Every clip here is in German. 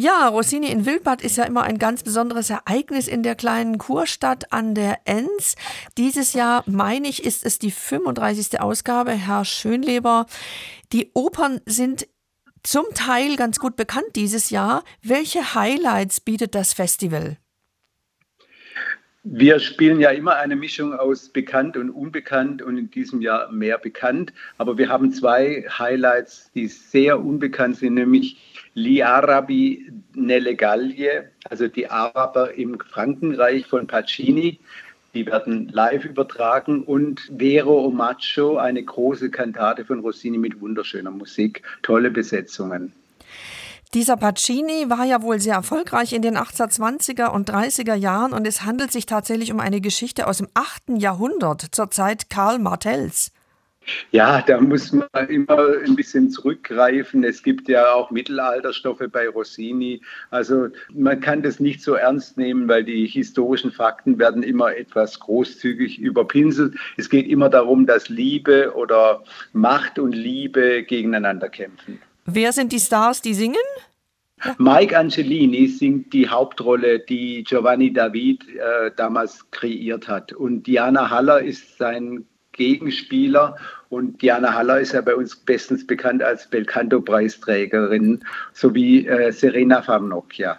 Ja, Rossini in Wildbad ist ja immer ein ganz besonderes Ereignis in der kleinen Kurstadt an der Enz. Dieses Jahr, meine ich, ist es die 35. Ausgabe, Herr Schönleber. Die Opern sind zum Teil ganz gut bekannt dieses Jahr. Welche Highlights bietet das Festival? Wir spielen ja immer eine Mischung aus bekannt und unbekannt und in diesem Jahr mehr bekannt. Aber wir haben zwei Highlights, die sehr unbekannt sind, nämlich Li Arabi nelle Gallie, also die Araber im Frankenreich von Pacini. Die werden live übertragen und Vero Omaggio, eine große Kantate von Rossini mit wunderschöner Musik, tolle Besetzungen. Dieser Pacini war ja wohl sehr erfolgreich in den 1820er und 30er Jahren und es handelt sich tatsächlich um eine Geschichte aus dem 8. Jahrhundert, zur Zeit Karl Martells. Ja, da muss man immer ein bisschen zurückgreifen. Es gibt ja auch Mittelalterstoffe bei Rossini. Also man kann das nicht so ernst nehmen, weil die historischen Fakten werden immer etwas großzügig überpinselt. Es geht immer darum, dass Liebe oder Macht und Liebe gegeneinander kämpfen. Wer sind die Stars, die singen? Mike Angelini singt die Hauptrolle, die Giovanni David äh, damals kreiert hat. Und Diana Haller ist sein Gegenspieler. Und Diana Haller ist ja bei uns bestens bekannt als Belcanto-Preisträgerin, sowie äh, Serena Farnocchia.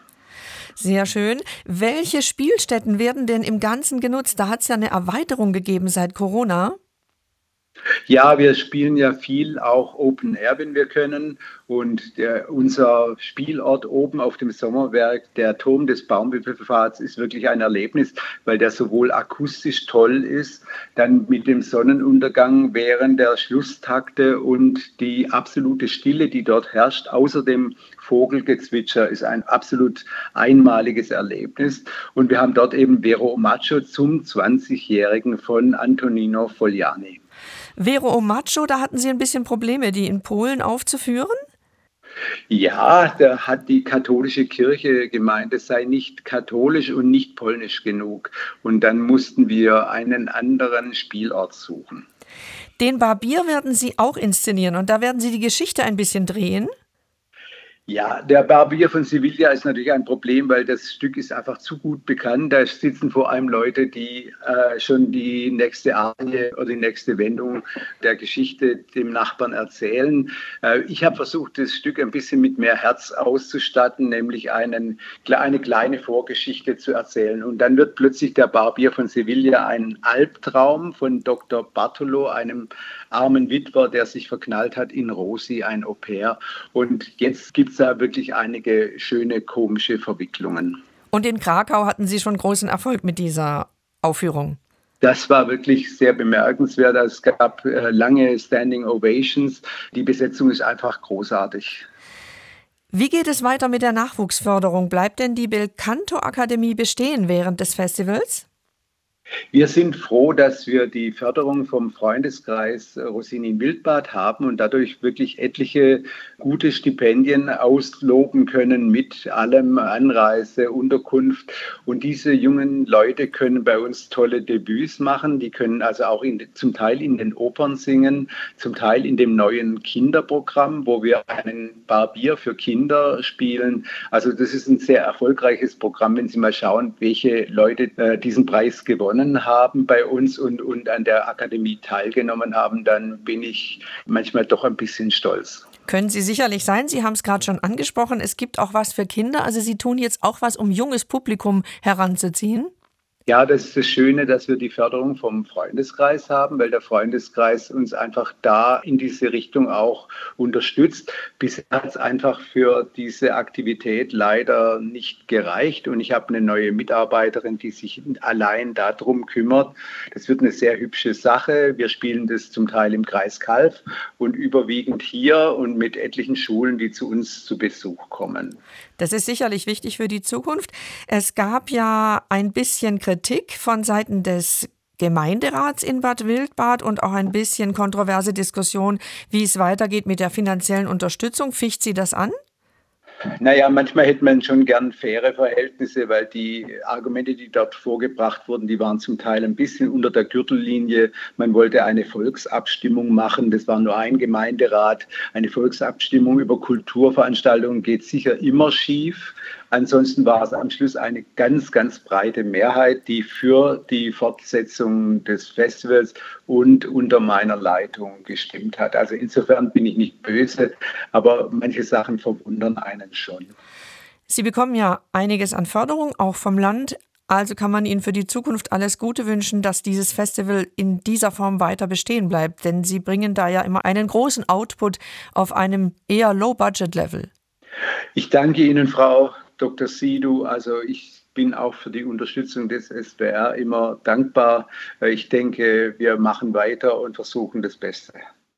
Sehr schön. Welche Spielstätten werden denn im Ganzen genutzt? Da hat es ja eine Erweiterung gegeben seit Corona. Ja, wir spielen ja viel auch Open Air, wenn wir können. Und der, unser Spielort oben auf dem Sommerwerk, der Turm des Baumwipfelpfads, ist wirklich ein Erlebnis, weil der sowohl akustisch toll ist, dann mit dem Sonnenuntergang während der Schlusstakte und die absolute Stille, die dort herrscht, außer dem Vogelgezwitscher, ist ein absolut einmaliges Erlebnis. Und wir haben dort eben Vero Macho zum 20-Jährigen von Antonino Fogliani. Vero Omacho, da hatten Sie ein bisschen Probleme, die in Polen aufzuführen? Ja, da hat die katholische Kirche gemeint, es sei nicht katholisch und nicht polnisch genug. Und dann mussten wir einen anderen Spielort suchen. Den Barbier werden Sie auch inszenieren und da werden Sie die Geschichte ein bisschen drehen. Ja, der Barbier von Sevilla ist natürlich ein Problem, weil das Stück ist einfach zu gut bekannt. Da sitzen vor allem Leute, die äh, schon die nächste Arie oder die nächste Wendung der Geschichte dem Nachbarn erzählen. Äh, ich habe versucht, das Stück ein bisschen mit mehr Herz auszustatten, nämlich einen, eine kleine Vorgeschichte zu erzählen. Und dann wird plötzlich der Barbier von Sevilla ein Albtraum von Dr. Bartolo, einem armen Witwer, der sich verknallt hat in Rosi, ein Au pair. Und jetzt gibt es da wirklich einige schöne komische Verwicklungen. Und in Krakau hatten Sie schon großen Erfolg mit dieser Aufführung. Das war wirklich sehr bemerkenswert. Es gab äh, lange Standing Ovations. Die Besetzung ist einfach großartig. Wie geht es weiter mit der Nachwuchsförderung? Bleibt denn die Belcanto Akademie bestehen während des Festivals? Wir sind froh, dass wir die Förderung vom Freundeskreis Rossini Wildbad haben und dadurch wirklich etliche gute Stipendien ausloben können mit allem Anreise, Unterkunft. Und diese jungen Leute können bei uns tolle Debüts machen. Die können also auch in, zum Teil in den Opern singen, zum Teil in dem neuen Kinderprogramm, wo wir einen Barbier für Kinder spielen. Also das ist ein sehr erfolgreiches Programm, wenn Sie mal schauen, welche Leute äh, diesen Preis gewonnen begonnen haben bei uns und, und an der Akademie teilgenommen haben, dann bin ich manchmal doch ein bisschen stolz. Können Sie sicherlich sein. Sie haben es gerade schon angesprochen. Es gibt auch was für Kinder. Also Sie tun jetzt auch was, um junges Publikum heranzuziehen. Ja, das ist das Schöne, dass wir die Förderung vom Freundeskreis haben, weil der Freundeskreis uns einfach da in diese Richtung auch unterstützt. Bisher hat es einfach für diese Aktivität leider nicht gereicht und ich habe eine neue Mitarbeiterin, die sich allein darum kümmert. Das wird eine sehr hübsche Sache. Wir spielen das zum Teil im Kreis Kalf und überwiegend hier und mit etlichen Schulen, die zu uns zu Besuch kommen. Das ist sicherlich wichtig für die Zukunft. Es gab ja ein bisschen Kritik von Seiten des Gemeinderats in Bad Wildbad und auch ein bisschen kontroverse Diskussion, wie es weitergeht mit der finanziellen Unterstützung. Ficht Sie das an? Naja, manchmal hätte man schon gern faire Verhältnisse, weil die Argumente, die dort vorgebracht wurden, die waren zum Teil ein bisschen unter der Gürtellinie. Man wollte eine Volksabstimmung machen. Das war nur ein Gemeinderat. Eine Volksabstimmung über Kulturveranstaltungen geht sicher immer schief. Ansonsten war es am Schluss eine ganz, ganz breite Mehrheit, die für die Fortsetzung des Festivals und unter meiner Leitung gestimmt hat. Also insofern bin ich nicht böse, aber manche Sachen verwundern einen schon. Sie bekommen ja einiges an Förderung, auch vom Land. Also kann man Ihnen für die Zukunft alles Gute wünschen, dass dieses Festival in dieser Form weiter bestehen bleibt. Denn Sie bringen da ja immer einen großen Output auf einem eher Low-Budget-Level. Ich danke Ihnen, Frau Dr. Sidu. Also ich bin auch für die Unterstützung des SWR immer dankbar. Ich denke, wir machen weiter und versuchen das Beste.